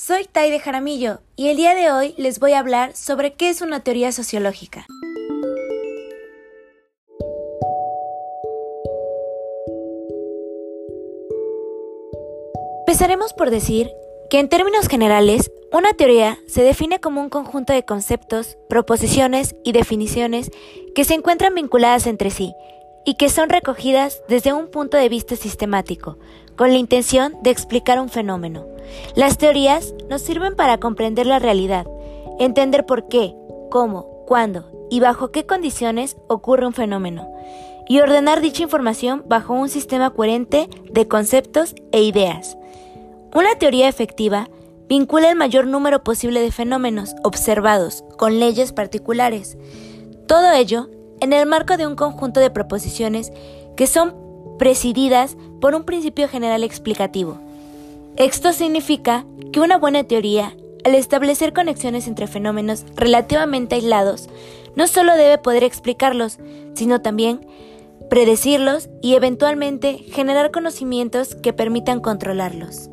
Soy Taide Jaramillo y el día de hoy les voy a hablar sobre qué es una teoría sociológica. Empezaremos por decir que en términos generales, una teoría se define como un conjunto de conceptos, proposiciones y definiciones que se encuentran vinculadas entre sí y que son recogidas desde un punto de vista sistemático, con la intención de explicar un fenómeno. Las teorías nos sirven para comprender la realidad, entender por qué, cómo, cuándo y bajo qué condiciones ocurre un fenómeno, y ordenar dicha información bajo un sistema coherente de conceptos e ideas. Una teoría efectiva vincula el mayor número posible de fenómenos observados con leyes particulares. Todo ello en el marco de un conjunto de proposiciones que son presididas por un principio general explicativo. Esto significa que una buena teoría, al establecer conexiones entre fenómenos relativamente aislados, no solo debe poder explicarlos, sino también predecirlos y eventualmente generar conocimientos que permitan controlarlos.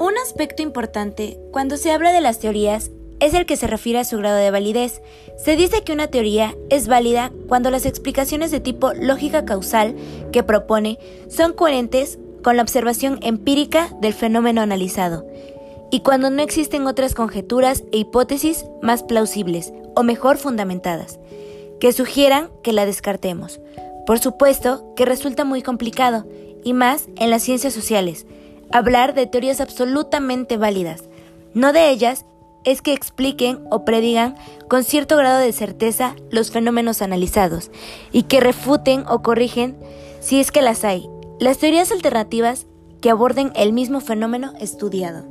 Un aspecto importante cuando se habla de las teorías es el que se refiere a su grado de validez. Se dice que una teoría es válida cuando las explicaciones de tipo lógica causal que propone son coherentes con la observación empírica del fenómeno analizado y cuando no existen otras conjeturas e hipótesis más plausibles o mejor fundamentadas que sugieran que la descartemos. Por supuesto que resulta muy complicado, y más en las ciencias sociales, hablar de teorías absolutamente válidas. No de ellas es que expliquen o predigan con cierto grado de certeza los fenómenos analizados y que refuten o corrigen si es que las hay. Las teorías alternativas que aborden el mismo fenómeno estudiado.